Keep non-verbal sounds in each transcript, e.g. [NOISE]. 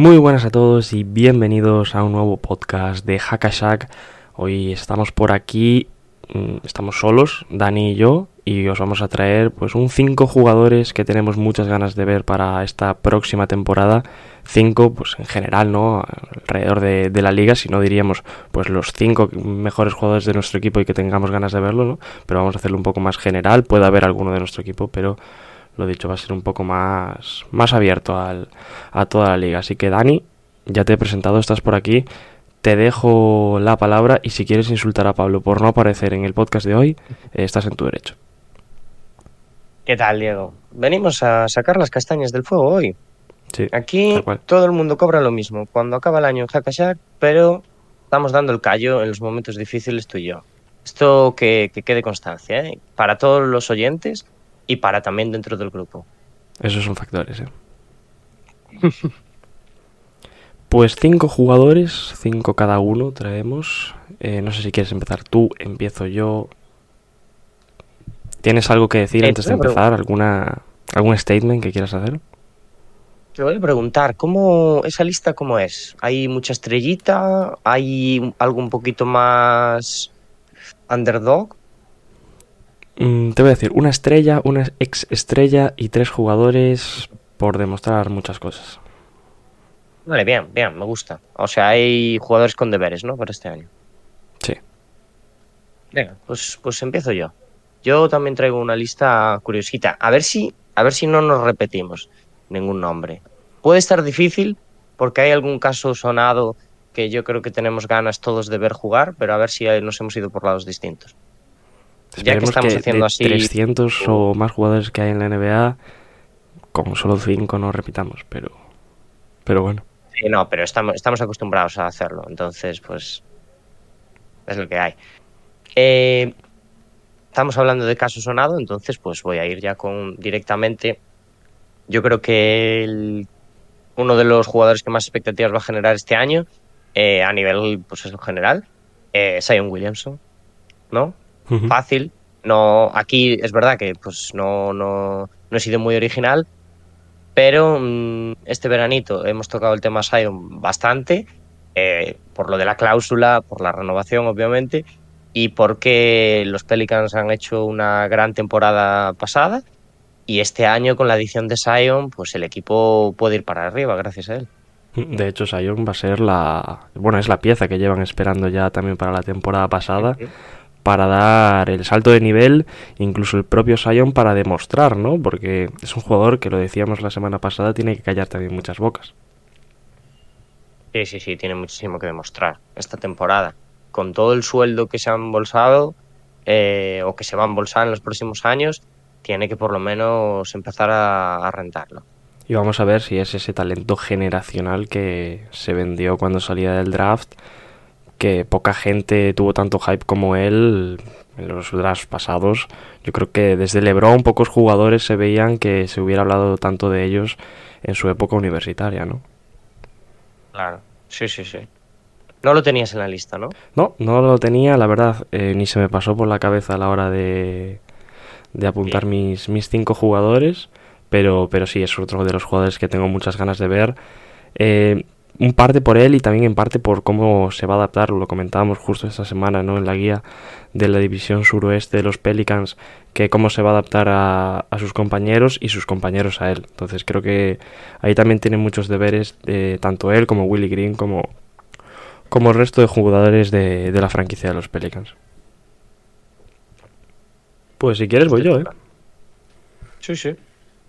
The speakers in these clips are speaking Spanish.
Muy buenas a todos y bienvenidos a un nuevo podcast de Hackashack. Hoy estamos por aquí, mm, estamos solos, Dani y yo, y os vamos a traer pues un 5 jugadores que tenemos muchas ganas de ver para esta próxima temporada. 5 pues en general, ¿no? Alrededor de, la liga, si no diríamos pues los 5 mejores jugadores de nuestro equipo y que tengamos ganas de verlo, ¿no? Pero vamos a hacerlo un poco más general, puede haber alguno de nuestro equipo, pero lo dicho, va a ser un poco más, más abierto al, a toda la liga. Así que Dani, ya te he presentado, estás por aquí. Te dejo la palabra y si quieres insultar a Pablo por no aparecer en el podcast de hoy, eh, estás en tu derecho. ¿Qué tal, Diego? Venimos a sacar las castañas del fuego hoy. Sí, Aquí todo el mundo cobra lo mismo cuando acaba el año en pero estamos dando el callo en los momentos difíciles tú y yo. Esto que, que quede constancia, ¿eh? Para todos los oyentes y para también dentro del grupo. Esos son factores, ¿eh? [LAUGHS] Pues cinco jugadores, cinco cada uno traemos. Eh, no sé si quieres empezar tú, empiezo yo. ¿Tienes algo que decir Eh, antes de empezar? ¿Alguna, ¿Algún statement que quieras hacer? Te voy a preguntar, ¿cómo esa lista cómo es? ¿Hay mucha estrellita? ¿Hay algo un poquito más underdog? Mm, te voy a decir, una estrella, una ex estrella y tres jugadores por demostrar muchas cosas. Vale, bien, bien, me gusta. O sea, hay jugadores con deberes, ¿no? Para este año. Sí. Venga, pues, pues empiezo yo. Yo también traigo una lista curiosita. A ver si, a ver si no nos repetimos ningún nombre. Puede estar difícil porque hay algún caso sonado que yo creo que tenemos ganas todos de ver jugar, pero a ver si nos hemos ido por lados distintos. Ya que estamos de haciendo así- 300 o más jugadores que hay en la NBA, con solo 5 no repitamos, pero, pero bueno. Sí, no, pero estamos, estamos acostumbrados a hacerlo, entonces, pues, es lo que hay. Eh, estamos hablando de caso sonado, entonces, pues voy a ir ya con directamente. Yo creo que el- uno de los jugadores que más expectativas va a generar este año, eh, a nivel, pues, general, eh, Zion Williamson, ¿no? Fácil. No, aquí es verdad que pues no, no, no he sido muy original, pero mm, este veranito hemos tocado el tema Sion bastante, eh, por lo de la cláusula, por la renovación, obviamente, y porque los Pelicans han hecho una gran temporada pasada. Y este año, con la adición de Sion, pues el equipo puede ir para arriba, gracias a él. De hecho, Sion va a ser la. Bueno, es la pieza que llevan esperando ya también para la temporada pasada. Para dar el salto de nivel, incluso el propio Sion para demostrar, ¿no? Porque es un jugador que lo decíamos la semana pasada, tiene que callar también muchas bocas. Sí, sí, sí, tiene muchísimo que demostrar esta temporada. Con todo el sueldo que se ha embolsado eh, o que se va a embolsar en los próximos años, tiene que por lo menos empezar a, a rentarlo. Y vamos a ver si es ese talento generacional que se vendió cuando salía del draft, que poca gente tuvo tanto hype como él en los drafts pasados. Yo creo que desde LeBron pocos jugadores se veían que se hubiera hablado tanto de ellos en su época universitaria, ¿no? Claro, sí, sí, sí. No lo tenías en la lista, ¿no? No, no lo tenía, la verdad, eh, ni se me pasó por la cabeza a la hora de, de apuntar mis, mis cinco jugadores, pero, pero sí, es otro de los jugadores que tengo muchas ganas de ver. Eh, un parte por él y también en parte por cómo se va a adaptar, lo comentábamos justo esta semana, ¿no? En la guía de la división suroeste de los Pelicans, que cómo se va a adaptar a, a sus compañeros y sus compañeros a él. Entonces creo que ahí también tiene muchos deberes, eh, tanto él como Willie Green, como, como el resto de jugadores de, de la franquicia de los Pelicans. Pues si quieres voy yo, ¿eh? Sí, sí.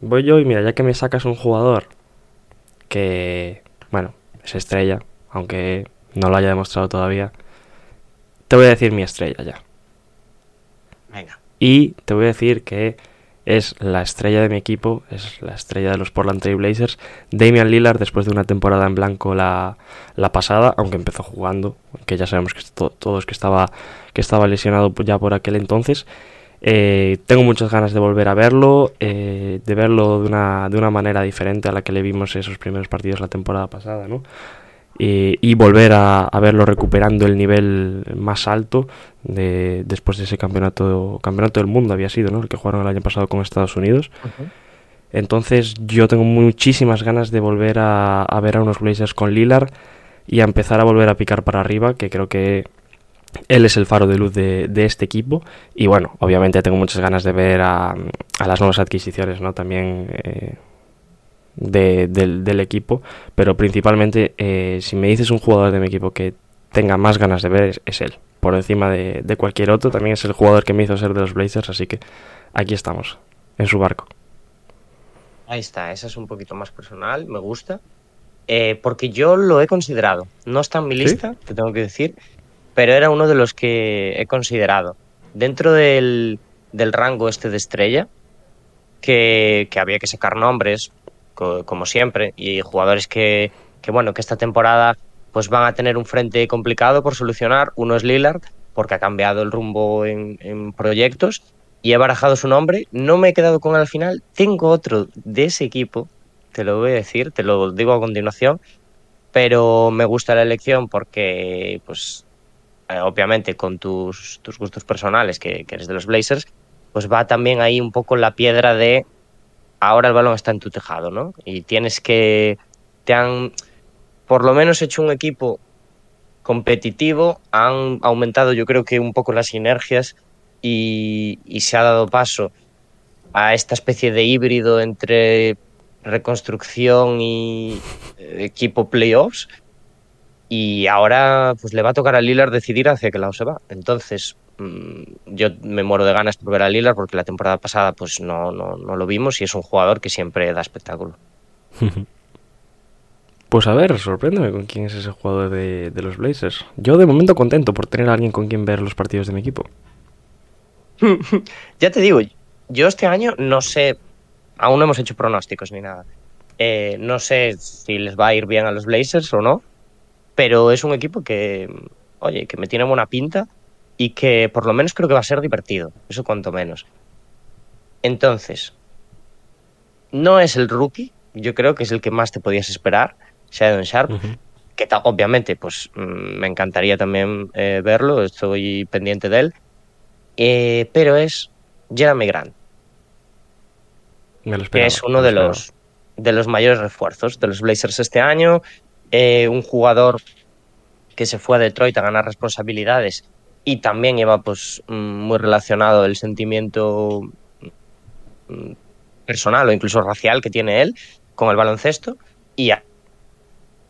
Voy yo y mira, ya que me sacas un jugador que, bueno, es estrella, aunque no lo haya demostrado todavía, te voy a decir mi estrella ya. Venga. Y te voy a decir que es la estrella de mi equipo, es la estrella de los Portland Trail Blazers, Damian Lillard, después de una temporada en blanco la, la pasada, aunque empezó jugando, que ya sabemos que to- todos que estaba, que estaba lesionado ya por aquel entonces. Eh, tengo muchas ganas de volver a verlo, eh, de verlo de una, de una manera diferente a la que le vimos esos primeros partidos la temporada pasada, ¿no? Eh, y volver a, a verlo recuperando el nivel más alto de, después de ese campeonato campeonato del mundo había sido, ¿no? El que jugaron el año pasado con Estados Unidos. Entonces yo tengo muchísimas ganas de volver a, a ver a unos Blazers con Lillard y a empezar a volver a picar para arriba, que creo que él es el faro de luz de, de este equipo. Y bueno, obviamente tengo muchas ganas de ver a, a las nuevas adquisiciones, ¿no? También eh, de- del, del equipo. Pero principalmente, eh, si me dices un jugador de mi equipo que tenga más ganas de ver, es, es él. Por encima de, de cualquier otro. También es el jugador que me hizo ser de los Blazers. Así que aquí estamos, en su barco. Ahí está, esa es un poquito más personal, me gusta. Eh, porque yo lo he considerado. No está en mi ¿Sí? lista, te tengo que decir, pero era uno de los que he considerado. Dentro del, del rango este de estrella, que, que había que sacar nombres, co- como siempre, y jugadores que, que, bueno, que esta temporada pues van a tener un frente complicado por solucionar. Uno es Lillard, porque ha cambiado el rumbo en, en proyectos, y he barajado su nombre. No me he quedado con él al final. Tengo otro de ese equipo, te lo voy a decir, te lo digo a continuación, pero me gusta la elección porque, pues, eh, obviamente con tus, tus gustos personales, que, eres de los Blazers, pues va también ahí un poco la piedra de ahora el balón está en tu tejado, ¿no? Y tienes que, te han por lo menos hecho un equipo competitivo, han aumentado yo creo que un poco las sinergias y, y se ha dado paso a esta especie de híbrido entre reconstrucción y eh, equipo playoffs y ahora pues le va a tocar a Lillard decidir hacia qué lado se va. Entonces mm, yo me muero de ganas por ver a Lillard porque la temporada pasada pues no, no, no lo vimos y es un jugador que siempre da espectáculo. [LAUGHS] Pues a ver, sorpréndeme con quién es ese jugador de, de los Blazers. Yo de momento contento por tener a alguien con quien ver los partidos de mi equipo. [LAUGHS] Ya te digo, yo este año no sé, aún no hemos hecho pronósticos ni nada. Eh, no sé si les va a ir bien a los Blazers o no, pero es un equipo que, oye, que me tiene buena pinta y que por lo menos creo que va a ser divertido, eso cuanto menos. Entonces, no es el rookie, yo creo que es el que más te podías esperar, Shadon Sharp, que obviamente pues mm, me encantaría también eh, verlo, estoy pendiente de él, Eh, pero es Jeremy Grant, Me lo que es uno me lo de los, de los mayores refuerzos de los Blazers este año, eh, un jugador que se fue a Detroit a ganar responsabilidades y también lleva pues mm, muy relacionado el sentimiento mm, personal o incluso racial que tiene él con el baloncesto y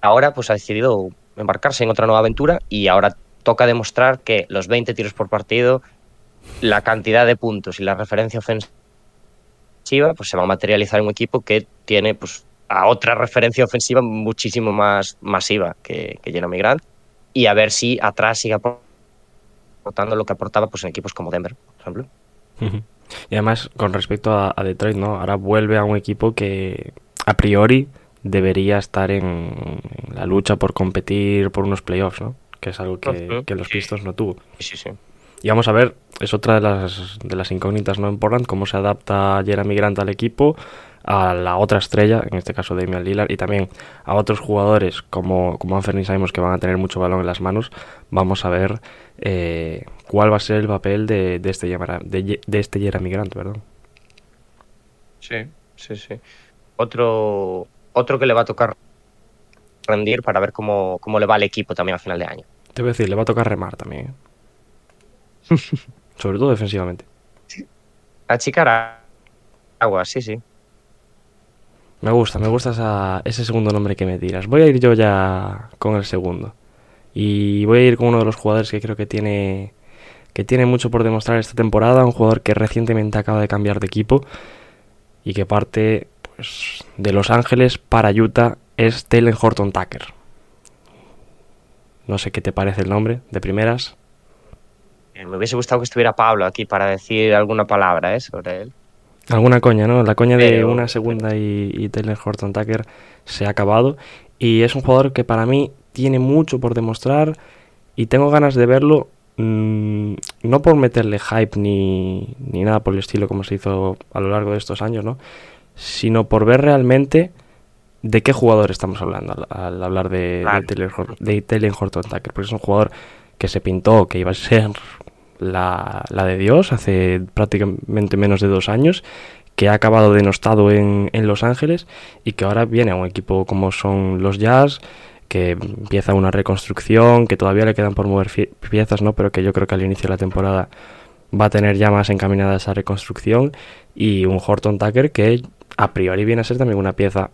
ahora pues ha decidido embarcarse en otra nueva aventura y ahora toca demostrar que los 20 tiros por partido, la cantidad de puntos y la referencia ofensiva pues se va a materializar en un equipo que tiene pues a otra referencia ofensiva muchísimo más masiva que, que Jeremy Grant y a ver si atrás sigue aportando lo que aportaba pues en equipos como Denver, por ejemplo. Y además, con respecto a, a Detroit, ¿no? Ahora vuelve a un equipo que a priori debería estar en, en la lucha por competir por unos playoffs, ¿no? Que es algo que, que los Pistons no tuvo. Sí, sí. Y vamos a ver, es otra de las, de las incógnitas, ¿no? En Portland, cómo se adapta Jeremy Grant al equipo, a la otra estrella, en este caso Damian Lillard, y también a otros jugadores como, como Anthony Simons que van a tener mucho balón en las manos. Vamos a ver eh, cuál va a ser el papel de, de este, de, de este Jeremy Grant, perdón. Sí, sí, sí. Otro, otro que le va a tocar rendir para ver cómo, cómo le va al equipo también a final de año. Te voy a decir, le va a tocar remar también. ¿eh? [LAUGHS] Sobre todo defensivamente. Achicar agua, sí, sí. Me gusta, me gusta esa- ese segundo nombre que me tiras. Voy a ir yo ya con el segundo. Y voy a ir con uno de los jugadores que creo que tiene que tiene mucho por demostrar esta temporada, un jugador que recientemente acaba de cambiar de equipo y que parte pues de Los Ángeles para Utah es Taylor Horton Tucker. No sé qué te parece el nombre de primeras. Eh, Me hubiese gustado que estuviera Pablo aquí para decir alguna palabra ¿eh? sobre él. Alguna coña, ¿no? La coña de Pero- una segunda y, y Taylor Horton Tucker se ha acabado. Y es un jugador que para mí tiene mucho por demostrar y tengo ganas de verlo. mm, no por meterle hype ni, ni nada por el estilo como se hizo a lo largo de estos años, ¿no? Sino por ver realmente de qué jugador estamos hablando al, al hablar de, de Claro. Taylor, Hor- de Taylor Horton Tucker. Porque es un jugador que se pintó que iba a ser la, la de Dios hace prácticamente menos de dos años, que ha acabado denostado en, en Los Ángeles y que ahora viene a un equipo como son los Jazz, que empieza una reconstrucción, que todavía le quedan por mover piezas, ¿no? pero que yo creo que al inicio de la temporada va a tener ya más encaminada esa reconstrucción y un Horton Tucker que a priori viene a ser también una pieza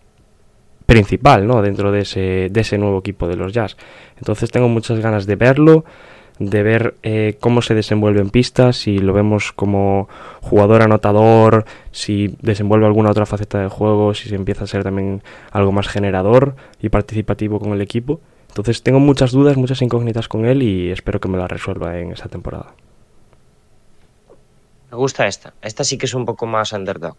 principal ¿no? dentro de ese, de ese nuevo equipo de los Jazz. Entonces tengo muchas ganas de verlo, de ver eh, cómo se desenvuelve en pista, si lo vemos como jugador anotador, si desenvuelve alguna otra faceta del juego, si se empieza a ser también algo más generador y participativo con el equipo. Entonces tengo muchas dudas, muchas incógnitas con él y espero que me las resuelva en esta temporada. Me gusta esta. Esta sí que es un poco más underdog.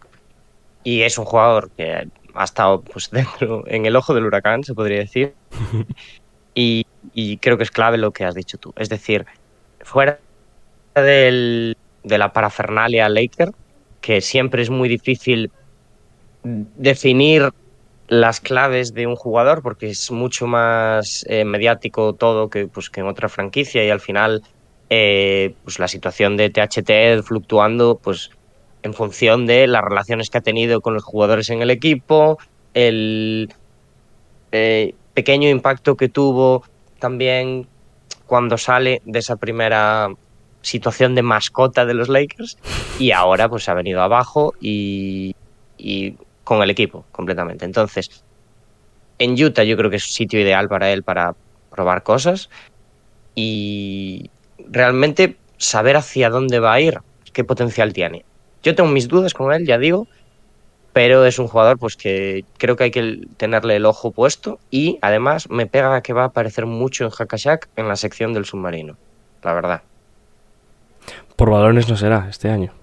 Y es un jugador que ha estado pues, [LAUGHS] dentro, en el ojo del huracán, se podría decir. y, [LAUGHS] y creo que es clave lo que has dicho tú. Es decir, fuera del- de la parafernalia Laker, que siempre es muy difícil definir las claves de un jugador porque es mucho más eh, mediático todo que, pues, que en otra franquicia y al final eh, pues la situación de THT fluctuando pues en función de las relaciones que ha tenido con los jugadores en el equipo, el eh, pequeño impacto que tuvo también cuando sale de esa primera situación de mascota de los Lakers y ahora pues ha venido abajo y, y con el equipo completamente. Entonces, en Utah yo creo que es un sitio ideal para él para probar cosas y realmente saber hacia dónde va a ir, qué potencial tiene. Yo tengo mis dudas con él, ya digo, pero es un jugador pues que creo que hay que tenerle el ojo puesto y además me pega que va a aparecer mucho en Hakashak en la sección del submarino, la verdad. Por balones no será este año.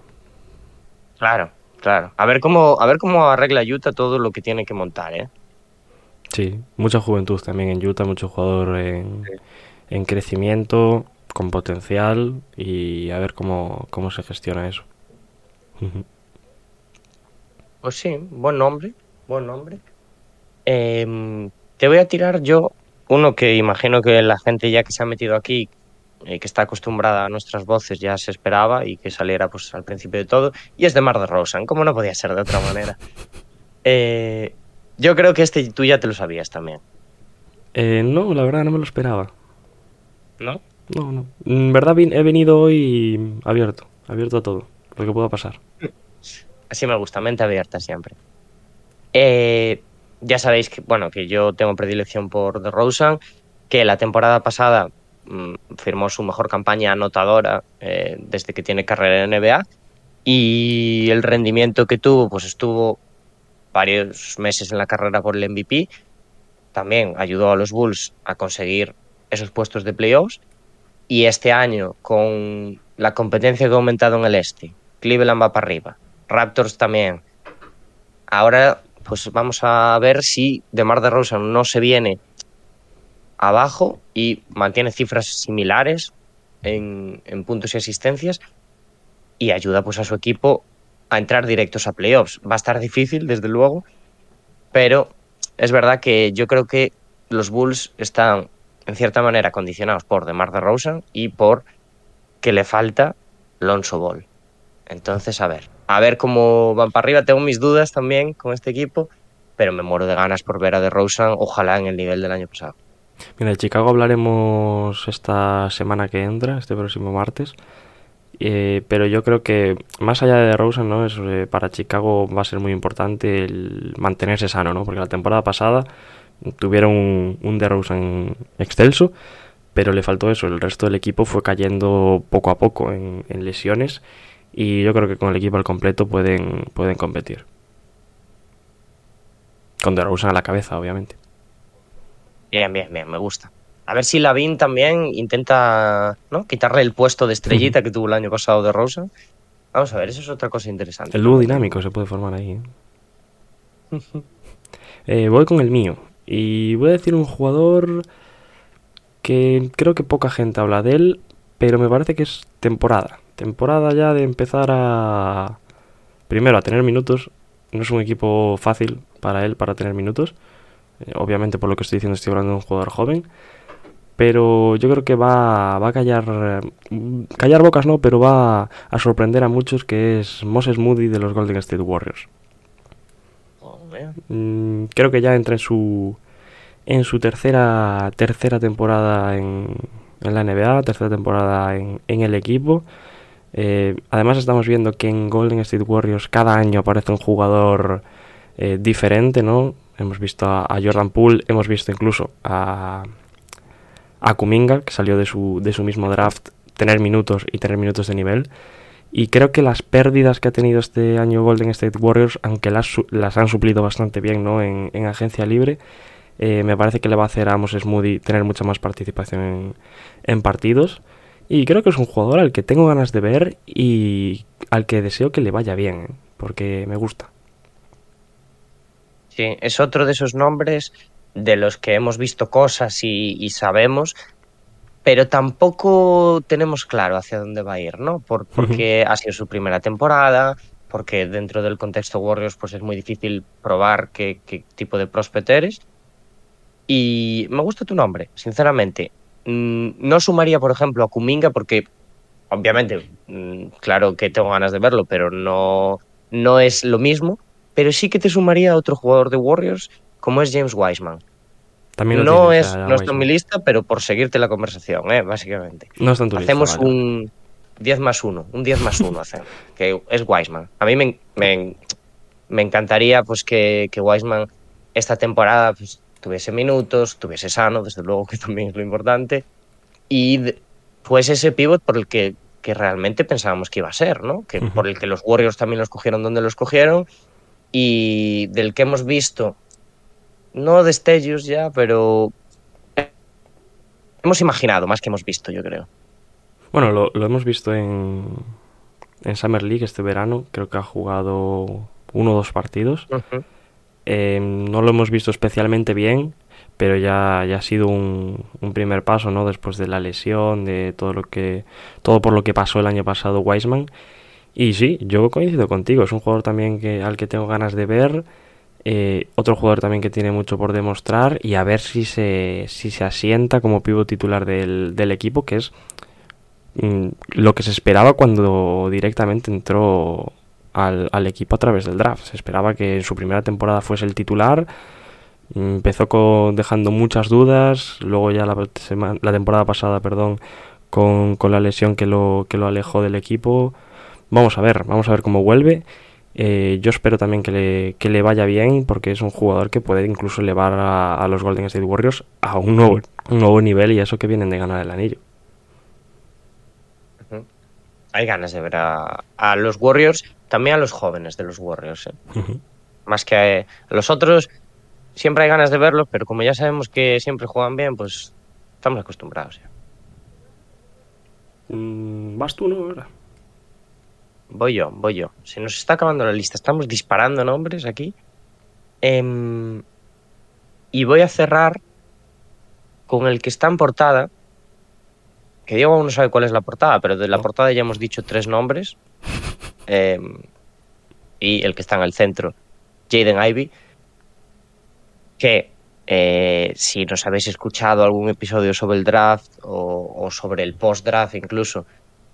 Claro, claro. A ver cómo, a ver cómo arregla Utah todo lo que tiene que montar, ¿eh? Sí, mucha juventud también en Utah, mucho jugador en, en crecimiento, con potencial y a ver cómo, cómo se gestiona eso. Pues sí, buen nombre, buen nombre. Em, te voy a tirar yo uno que imagino que la gente ya que se ha metido aquí, eh, que está acostumbrada a nuestras voces, ya se esperaba y que saliera pues al principio de todo, y es de Mar de Rosan, como no podía ser de otra manera. [LAUGHS] Eh, yo creo que este tú ya te lo sabías también, Eh, no, la verdad no me lo esperaba. ¿no? No, no. En verdad he venido hoy abierto, abierto a todo, lo que pueda pasar. Así me gusta, mente abierta siempre. Eh, ya sabéis que, bueno, que yo tengo predilección por DeRozan, que la temporada pasada mm, firmó su mejor campaña anotadora eh, desde que tiene carrera en NBA y el rendimiento que tuvo, pues estuvo varios meses en la carrera por el MVP. También ayudó a los Bulls a conseguir esos puestos de playoffs y este año con la competencia que ha aumentado en el este, Cleveland va para arriba, Raptors también. Ahora, pues vamos a ver si DeMar DeRozan no se viene abajo y mantiene cifras similares en, puntos y asistencias y ayuda pues a su equipo a entrar directos a playoffs. Va a estar difícil, desde luego, pero es verdad que yo creo que los Bulls están en cierta manera condicionados por DeMar DeRozan y por que le falta Lonzo Ball. Entonces, a ver, a ver cómo van para arriba. Tengo mis dudas también con este equipo, pero me muero de ganas por ver a DeRozan, ojalá en el nivel del año pasado. Mira, de Chicago hablaremos esta semana que entra, este próximo martes. Eh, pero yo creo que más allá de DeRozan, ¿no? Eh, para Chicago va a ser muy importante el mantenerse sano, ¿no? Porque la temporada pasada tuvieron un, un DeRozan excelso, pero le faltó eso. El resto del equipo fue cayendo poco a poco en lesiones y yo creo que con el equipo al completo pueden, pueden competir. Con DeRozan a la cabeza, obviamente. Bien, bien, bien, me gusta. A ver si Lavin también intenta ¿no? quitarle el puesto de estrellita que tuvo el año pasado de Rosa. Vamos a ver, eso es otra cosa interesante. El dúo dinámico se puede formar ahí. ¿eh? [LAUGHS] Eh, voy con el mío. Y voy a decir un jugador que creo que poca gente habla de él, pero me parece que es temporada. Temporada ya de empezar a... Primero, a tener minutos. No es un equipo fácil para él para tener minutos. Eh, obviamente por lo que estoy diciendo estoy hablando de un jugador joven. Pero yo creo que va, va a callar... eh, Callar bocas no, pero va a sorprender a muchos que es Moses Moody de los Golden State Warriors. Mm, creo que ya entra en su en su tercera tercera temporada en, en la NBA, tercera temporada en, en el equipo. Eh, además estamos viendo que en Golden State Warriors cada año aparece un jugador eh, diferente, ¿no? Hemos visto a, Jordan Poole, hemos visto incluso a, a Kuminga, que salió de su, de su mismo draft, tener minutos y tener minutos de nivel. Y creo que las pérdidas que ha tenido este año Golden State Warriors, aunque las, las han suplido bastante bien ¿no? en, en agencia libre, eh, me parece que le va a hacer a Moses Moody tener mucha más participación en, en partidos. Y creo que es un jugador al que tengo ganas de ver y al que deseo que le vaya bien, ¿eh? porque me gusta. Sí, es otro de esos nombres de los que hemos visto cosas y, y sabemos, pero tampoco tenemos claro hacia dónde va a ir, ¿no? Por- porque ha sido su primera temporada, porque dentro del contexto Warriors pues es muy difícil probar qué, qué tipo de prospect eres. Y me gusta tu nombre, sinceramente. Mm, No sumaría, por ejemplo, a Kuminga porque, obviamente, mm, claro que tengo ganas de verlo, pero no, no es lo mismo. Pero sí que te sumaría a otro jugador de Warriors como es James Wiseman. También No, tienes es, a no está en mi lista, pero por seguirte la conversación, ¿eh? básicamente. No está en tu lista, Hacemos vale. un 10 más 1, un 10 más 1 hacemos, que es Wiseman. A mí me, me, me encantaría pues que, que Wiseman esta temporada pues, tuviese minutos, tuviese sano, desde luego que también es lo importante, y fuese ese pivot por el que, que realmente pensábamos que iba a ser, ¿no? Que Ujú. por el que los Warriors también los cogieron donde los cogieron y del que hemos visto, no destellos ya, pero hemos imaginado más que hemos visto, yo creo. Bueno, lo, lo hemos visto en, en Summer League este verano. Creo que ha jugado uno o dos partidos. Ujú. Eh, no lo hemos visto especialmente bien, pero ya, ha sido un, primer paso, ¿no? Después de la lesión, de todo lo que todo por lo que pasó el año pasado Wiseman. Y sí, yo coincido contigo. Es un jugador también que al que tengo ganas de ver. Eh, otro jugador también que tiene mucho por demostrar y a ver si se, si se asienta como pivo titular del, del equipo, que es mm, lo que se esperaba cuando directamente entró al, al equipo a través del draft. Se esperaba que en su primera temporada fuese el titular. Empezó dejando muchas dudas. Luego ya la, la temporada pasada, perdón, con, con la lesión que lo, que lo alejó del equipo. Vamos a ver, vamos a ver cómo vuelve. Eh, yo espero también que le, que le vaya bien porque es un jugador que puede incluso elevar a, a los Golden State Warriors a un nuevo, un nuevo nivel y eso que vienen de ganar el anillo. Hay ganas de ver a, a los Warriors, también a los jóvenes de los Warriors. ¿eh? Más que a, a los otros, siempre hay ganas de verlos, pero como ya sabemos que siempre juegan bien, pues estamos acostumbrados. ya. Mm, Vas tú, ¿no? Ahora. Voy yo, voy yo. Se nos está acabando la lista. Estamos disparando nombres aquí. Em, y voy a cerrar con el que está en portada. Que Diego aún no sabe cuál es la portada, pero de la No. portada ya hemos dicho tres nombres. [LAUGHS] Em, y el que está en el centro, Jaden Ivy. Que eh, si nos habéis escuchado algún episodio sobre el draft o, o sobre el post-draft incluso,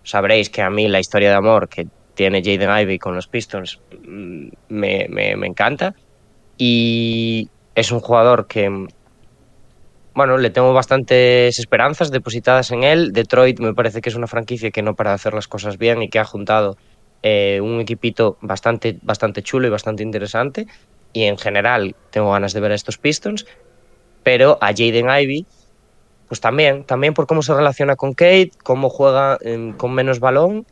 sabréis que a mí la historia de amor que tiene Jaden Ivey con los Pistons mm, me, me- encanta. Y es un jugador que, bueno, le tengo bastantes esperanzas depositadas en él. Detroit me parece que es una franquicia que no para hacer las cosas bien y que ha juntado eh, un equipito bastante, bastante chulo y bastante interesante. Y en general tengo ganas de ver a estos Pistons. Pero a Jaden Ivey, pues también, también por cómo se relaciona con Kate, cómo juega em, con menos balón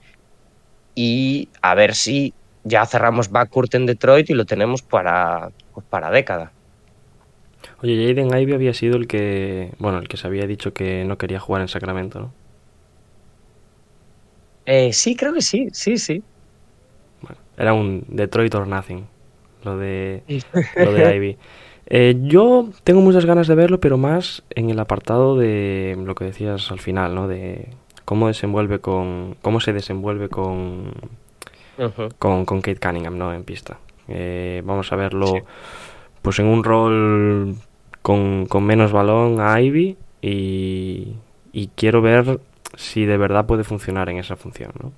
y a ver si ya cerramos backcourt en Detroit y lo tenemos para, pues para década. Oye, Jaden Ivey había sido el que, bueno, el que se había dicho que no quería jugar en Sacramento, ¿no? Eh, sí, creo que sí, sí, sí. Era un Detroit or Nothing, lo de, lo de Ivy. [LAUGHS] Eh, yo tengo muchas ganas de verlo, pero más en el apartado de lo que decías al final, ¿no? De cómo desenvuelve con cómo se desenvuelve con con Kate Cunningham, ¿no? En pista. Eh, vamos a verlo pues en un rol con, con menos balón a Ivy y, y quiero ver si de verdad puede funcionar en esa función, ¿no?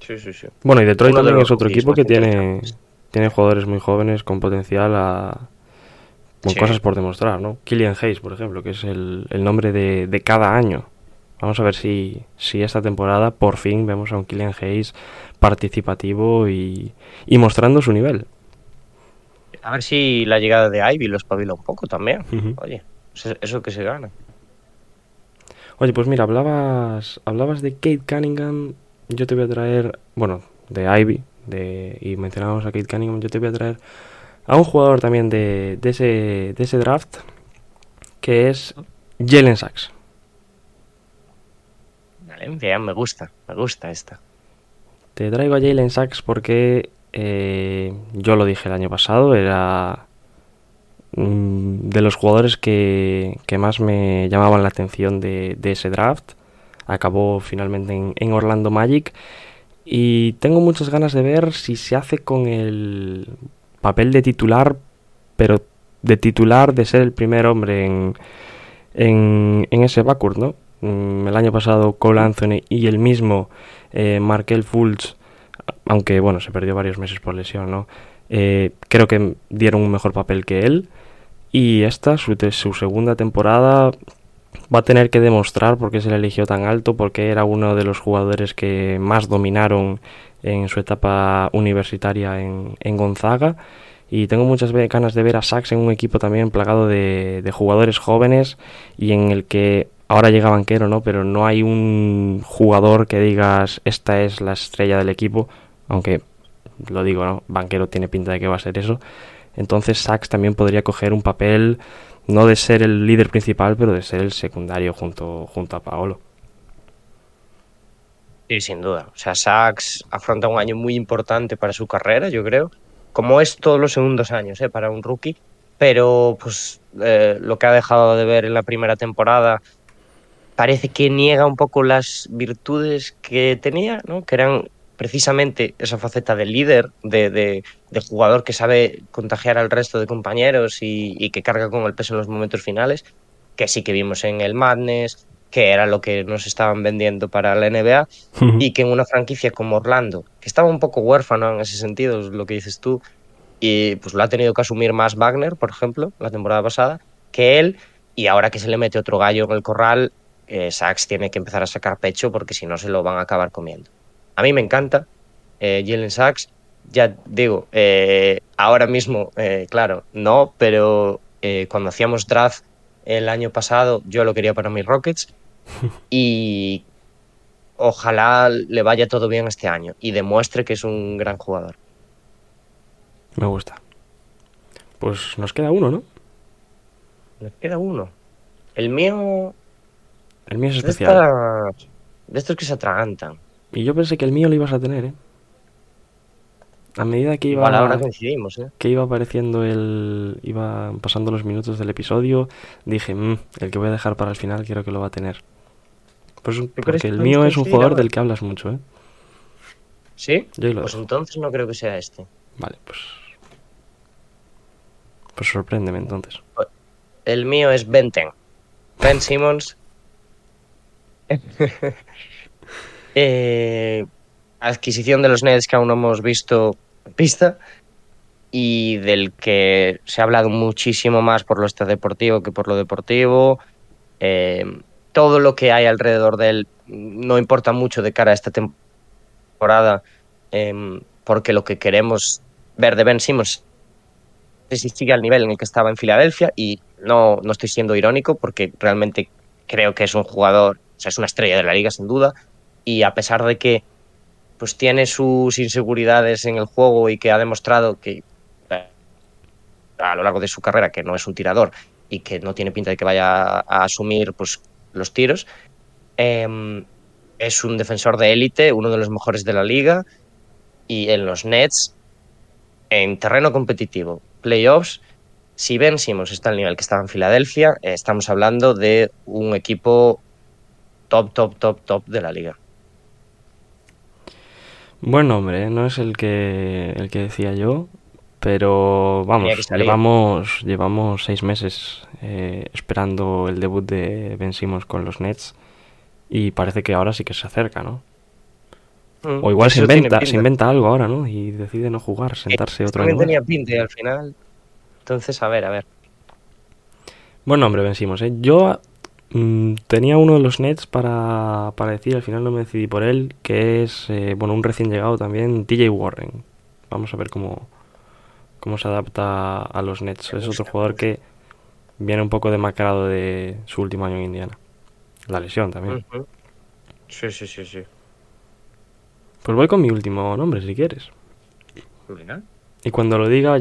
Sí, sí, sí. Bueno, y Detroit Uno también es otro equipo que tiene, tiene jugadores muy jóvenes con potencial a... con Sí. cosas por demostrar, ¿no? Killian Hayes, por ejemplo, que es el, el nombre de, de cada año. Vamos a ver si, si esta temporada por fin vemos a un Killian Hayes participativo y, y mostrando su nivel. A ver si la llegada de Ivy lo espabila un poco también. Ujú. Oye, eso, eso que se gana. Oye, pues mira, hablabas, hablabas de Kate Cunningham, yo te voy a traer, bueno, de Ivy, de, y mencionábamos a Kate Cunningham, yo te voy a traer a un jugador también de, de, ese, de ese draft, que es Jalen Sachs. Vale, me gusta, me gusta esta. Te traigo a Jalen Sachs porque eh, yo lo dije el año pasado, era mm, de los jugadores que, que más me llamaban la atención de, de ese draft. Acabó finalmente en, Orlando Magic y tengo muchas ganas de ver si se hace con el papel de titular, pero de titular de ser el primer hombre en, en, en ese backcourt, ¿no? Mm, El año pasado Cole Anthony y el mismo eh, Markel Fultz, aunque bueno, se perdió varios meses por lesión, ¿no? Eh, creo que dieron un mejor papel que él. Y esta, su, su segunda temporada, va a tener que demostrar por qué se le eligió tan alto, porque era uno de los jugadores que más dominaron en su etapa universitaria en, en Gonzaga. Y tengo muchas ganas de ver a Sachs en un equipo también plagado de, de jugadores jóvenes y en el que ahora llega banquero, ¿no? Pero no hay un jugador que digas esta es la estrella del equipo, aunque lo digo, ¿no? Banquero tiene pinta de que va a ser eso. Entonces Sachs también podría coger un papel no de ser el líder principal, pero de ser el secundario junto, junto a Paolo. Sí, sin duda. O sea, Sachs afronta un año muy importante para su carrera, yo creo. Como es todos los segundos años, ¿eh? Para un rookie. Pero, pues, eh, lo que ha dejado de ver en la primera temporada parece que niega un poco las virtudes que tenía, ¿no? Que eran precisamente esa faceta de líder, de, de- de jugador que sabe contagiar al resto de compañeros y, y que carga con el peso en los momentos finales, que sí que vimos en el Madness, que era lo que nos estaban vendiendo para la NBA, y que en una franquicia como Orlando, que estaba un poco huérfano en ese sentido, es lo que dices tú, y pues lo ha tenido que asumir más Wagner, por ejemplo, la temporada pasada, que él, y ahora que se le mete otro gallo en el corral, eh, Sachs tiene que empezar a sacar pecho porque si no se lo van a acabar comiendo. A mí me encanta eh, Jalen Sachs, ya digo, eh, ahora mismo, eh, claro, no, pero eh, cuando hacíamos draft el año pasado, yo lo quería para mis Rockets [LAUGHS] y ojalá le vaya todo bien este año y demuestre que es un gran jugador. Me gusta. Pues nos queda uno, ¿no? Nos queda uno. El mío El mío es de, especial. de estos que se atragantan. Y yo pensé que el mío lo ibas a tener, ¿eh? A medida que iba, ahora coincidimos, ¿eh? que iba apareciendo el... iba pasando los minutos del episodio, dije, "Mm, el que voy a dejar para el final quiero que lo va a tener. Pues crees porque que el mío es un jugador ahora? del que hablas mucho, ¿eh? ¿Sí? Yo lo Pues dejo. entonces no creo que sea este. Vale, pues... Pues sorpréndeme entonces. El mío es Ben 10. Ben Simmons. [LAUGHS] Eh, adquisición de los Nets que aún no hemos visto en pista y del que se ha hablado muchísimo más por lo extradeportivo que por lo deportivo. Eh, todo lo que hay alrededor de él no importa mucho de cara a esta temporada em, porque lo que queremos ver de Ben Simmons es si sigue al nivel en el que estaba en Filadelfia y no, no estoy siendo irónico porque realmente creo que es un jugador, o sea, es una estrella de la liga sin duda y a pesar de que pues tiene sus inseguridades en el juego y que ha demostrado que a lo largo de su carrera que no es un tirador y que no tiene pinta de que vaya a, a asumir pues los tiros, em, es un defensor de élite, uno de los mejores de la liga. Y en los Nets, en terreno competitivo, playoffs, si Ben Simmons está al nivel que estaba en Filadelfia, eh, estamos hablando de un equipo top, top, top, top de la liga. Buen nombre, ¿eh? no es el que, el que decía yo, pero vamos, llevamos, llevamos seis meses eh, esperando el debut de Ben Simmons con los Nets y parece que ahora sí que se acerca, ¿no? O igual se inventa, se inventa algo ahora, ¿no? Y decide no jugar, sentarse Eh, otro año tenía pinta al final. Entonces, a ver, a ver. Buen nombre, Ben Simmons, ¿eh? Yo mm, tenía uno de los Nets para, para decir, al final no me decidí por él, que es, eh, bueno, un recién llegado también, TJ Warren. Vamos a ver cómo, cómo se adapta a los Nets. Es otro jugador que viene un poco demacrado de su último año en Indiana. La lesión también. Sí, sí, sí, sí. Pues voy con mi último nombre, si quieres. Venga. Y cuando lo diga,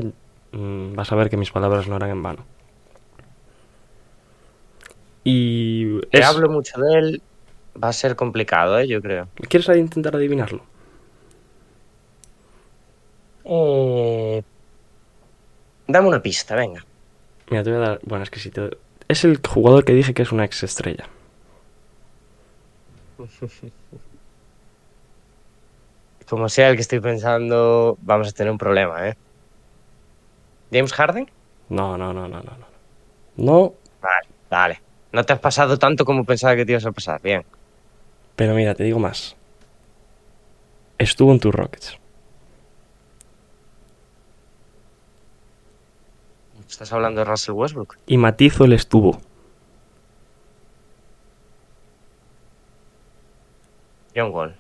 mm, vas a ver que mis palabras no eran en vano. Y Te es- hablo mucho de él. Va a ser complicado, ¿eh? yo creo. ¿Quieres intentar adivinarlo? Eh, Dame una pista, venga. Mira, te voy a dar. Bueno, es que si te. Es el jugador que dije que es una ex estrella. [LAUGHS] Como sea el que estoy pensando, vamos a tener un problema, ¿eh? ¿James Harden? No, no, no, no, no. No. No, Vale, vale. No te has pasado tanto como pensaba que te ibas a pasar. Bien. pero mira, te digo más. Estuvo en tus Rockets. ¿Estás hablando de Russell Westbrook? Y matizo el estuvo. John Wall.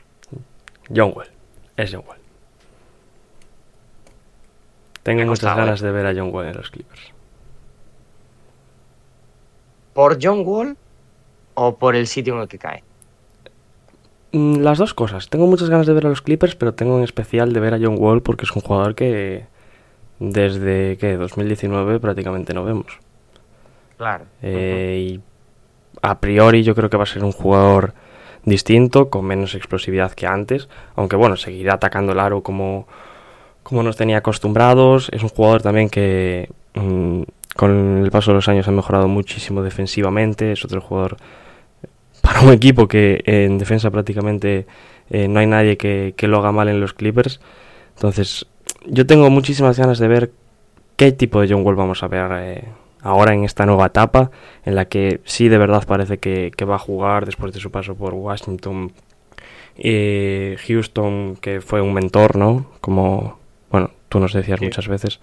John Wall. Es John Wall. Tengo muchas ganas eh. de ver a John Wall en los Clippers. ¿Por John Wall o por el sitio en el que cae? Mm, Las dos cosas. Tengo muchas ganas de ver a los Clippers, pero tengo en especial de ver a John Wall porque es un jugador que desde que 2019 prácticamente no vemos. Claro. Eh, y a priori yo creo que va a ser un jugador distinto, con menos explosividad que antes, aunque bueno, seguirá atacando el aro como, como nos tenía acostumbrados. Es un jugador también que mm, con el paso de los años ha mejorado muchísimo defensivamente, es otro jugador para un equipo que en defensa prácticamente eh, no hay nadie que, que lo haga mal en los Clippers. Entonces, yo tengo muchísimas ganas de ver qué tipo de John Wall vamos a ver eh, ahora en esta nueva etapa, en la que sí de verdad parece que, que va a jugar después de su paso por Washington, eh, Houston, que fue un mentor, ¿no? Como, bueno, tú nos decías Sí. muchas veces.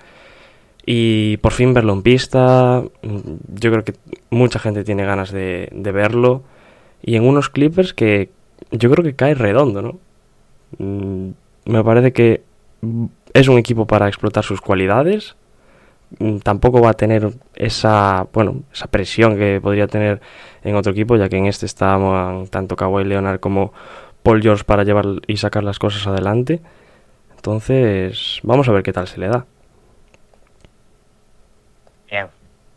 Y por fin verlo en pista, yo creo que mucha gente tiene ganas de, verlo. Y en unos Clippers que yo creo que cae redondo, ¿no? Mm, Me parece que es un equipo para explotar sus cualidades. Mm, Tampoco va a tener esa, bueno, esa presión que podría tener en otro equipo, ya que en este estaban tanto Kawhi Leonard como Paul George para llevar y sacar las cosas adelante. Entonces, vamos a ver qué tal se le da. Bien.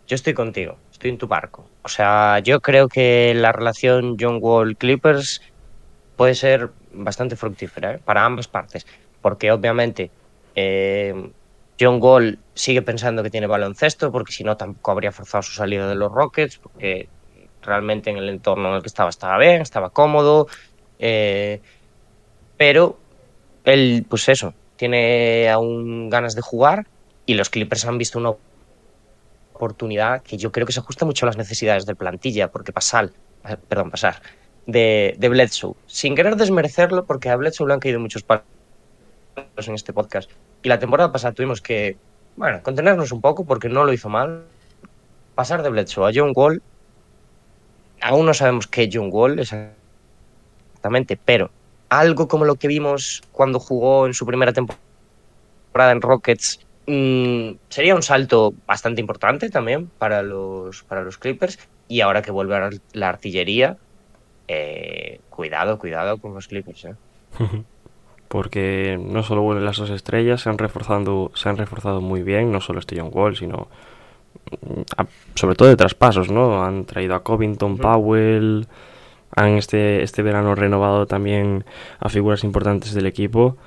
Yo estoy contigo, estoy en tu barco. O sea, yo creo que la relación John Wall Clippers puede ser bastante fructífera ¿eh? para ambas partes, porque obviamente eh, John Wall sigue pensando que tiene baloncesto, porque si no tampoco habría forzado su salida de los Rockets, porque realmente en el entorno en el que estaba estaba bien, estaba cómodo, eh, pero él, pues eso, tiene aún ganas de jugar y los Clippers han visto una oportunidad que yo creo que se ajusta mucho a las necesidades de plantilla, porque pasar, eh, perdón, pasar, de, de Bledsoe, sin querer desmerecerlo, porque a Bledsoe le han caído muchos palos en este podcast. Y la temporada pasada tuvimos que, bueno, contenernos un poco porque no lo hizo mal. Pasar de Bledsoe a John Wall, aún no sabemos qué John Wall exactamente, pero algo como lo que vimos cuando jugó en su primera temporada en Rockets mm, sería un salto bastante importante también para los, para los Clippers. Y ahora que vuelve a la artillería, eh, cuidado, cuidado con los Clippers. ¿eh? [LAUGHS] Porque no solo vuelven las dos estrellas, se han reforzado, se han reforzado muy bien, no solo este John Wall, sino mm, a- sobre todo de traspasos, ¿no? Han traído a Covington. Powell, Han este, este verano renovado también a figuras importantes del equipo.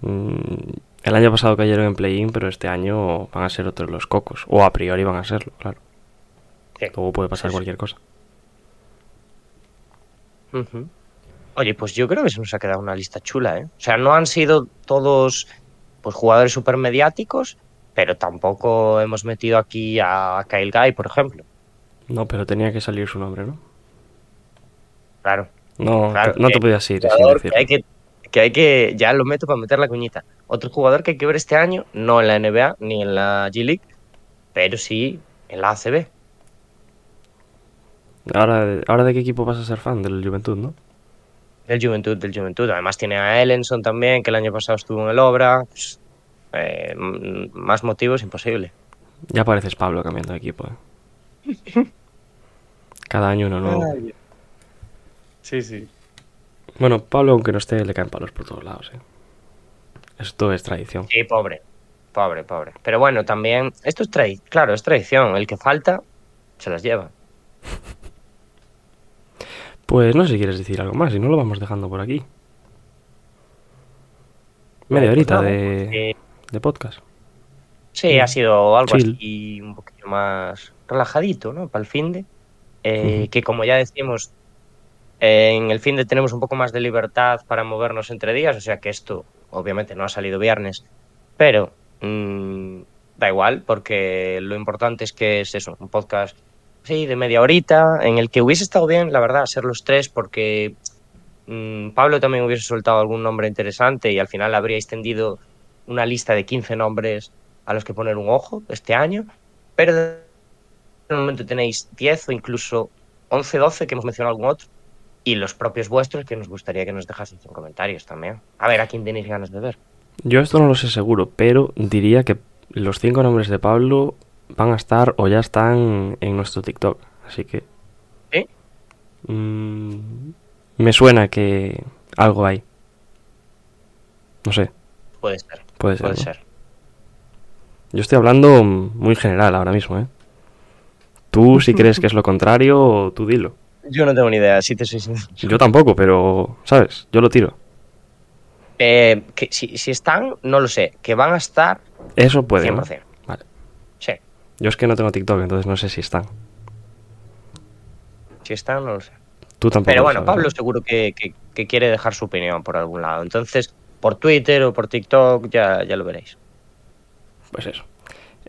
Mm, el año pasado cayeron en play-in, pero este año van a ser otros los cocos. O a priori van a serlo, claro. Sí. Luego puede pasar Sí, cualquier cosa. Oye, pues yo creo que se nos ha quedado una lista chula, ¿eh? O sea, no han sido todos pues jugadores super mediáticos, pero tampoco hemos metido aquí a Kyle Guy, por ejemplo. No, pero tenía que salir su nombre, ¿no? Claro. No, Claro, no te podías ir sin decirlo. que hay que, que hay que, ya lo meto para meter la cuñita. Otro jugador que hay que ver este año, no en la NBA ni en la G League, pero sí en la ACB. Ahora, ¿Ahora de qué equipo vas a ser fan? Del Juventud, ¿no? Del Juventud, del Juventud. Además tiene a Ellenson también, que el año pasado estuvo en el Obra. Pues, eh, más motivos imposible. Ya pareces Pablo cambiando de equipo, ¿eh? [LAUGHS] Cada año uno nuevo. Sí, sí. Bueno, Pablo, aunque no esté, le caen palos por todos lados, ¿eh? Esto es tradición. Sí, pobre. Pobre, pobre. Pero bueno, también, esto es tradición, claro, es tradición. El que falta, se las lleva. Pues no sé si quieres decir algo más, si no lo vamos dejando por aquí. Media Pues horita de, eh, de podcast. Sí, ha sido algo Chill. así un poquito más relajadito, ¿no? Para el fin de. Eh. Que como ya decimos, en el fin de tenemos un poco más de libertad para movernos entre días, o sea que esto obviamente no ha salido viernes, pero mm, da igual, porque lo importante es que es eso, un podcast sí, de media horita, en el que hubiese estado bien, la verdad, ser los tres, porque mm, Pablo también hubiese soltado algún nombre interesante y al final habría extendido una lista de 15 nombres a los que poner un ojo este año, pero de momento tenéis 10 o incluso 11, 12 que hemos mencionado algún otro y los propios vuestros que nos gustaría que nos dejaseis en comentarios también. A ver a quién tenéis ganas de ver. Yo esto no lo sé seguro, pero diría que los cinco nombres de Pablo van a estar o ya están en nuestro TikTok. Así que... ¿Sí? mm, me suena que algo hay. No sé, Puede ser, puede ser. puede ¿no? ser. Yo estoy hablando muy general ahora mismo, ¿eh? Tú si crees que es lo contrario, tú dilo. Yo no tengo ni idea, si te soy sincero. Yo tampoco, pero, ¿sabes? Yo lo tiro. Eh, que si, si están, no lo sé. Que van a estar Eso puede. ¿no? 100%. Vale. Sí, Yo es que no tengo TikTok, entonces no sé si están. si están, no lo sé. Tú tampoco. Pero bueno, sabes, Pablo seguro que, que- que quiere dejar su opinión por algún lado. Entonces, por Twitter o por TikTok ya, ya lo veréis. Pues eso.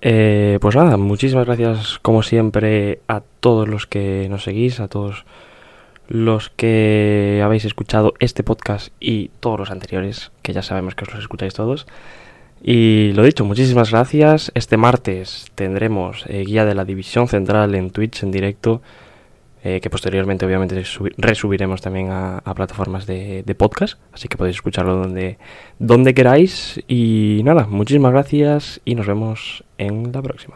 Eh, pues nada, muchísimas gracias como siempre a todos los que nos seguís, a todos los que habéis escuchado este podcast y todos los anteriores, que ya sabemos que os los escucháis todos. Y lo dicho, muchísimas gracias. Este martes tendremos eh, guía de la división central en Twitch en directo, eh, que posteriormente obviamente subi- resubiremos también a, a plataformas de, de podcast, así que podéis escucharlo donde, donde queráis. Y nada, muchísimas gracias y nos vemos en la próxima.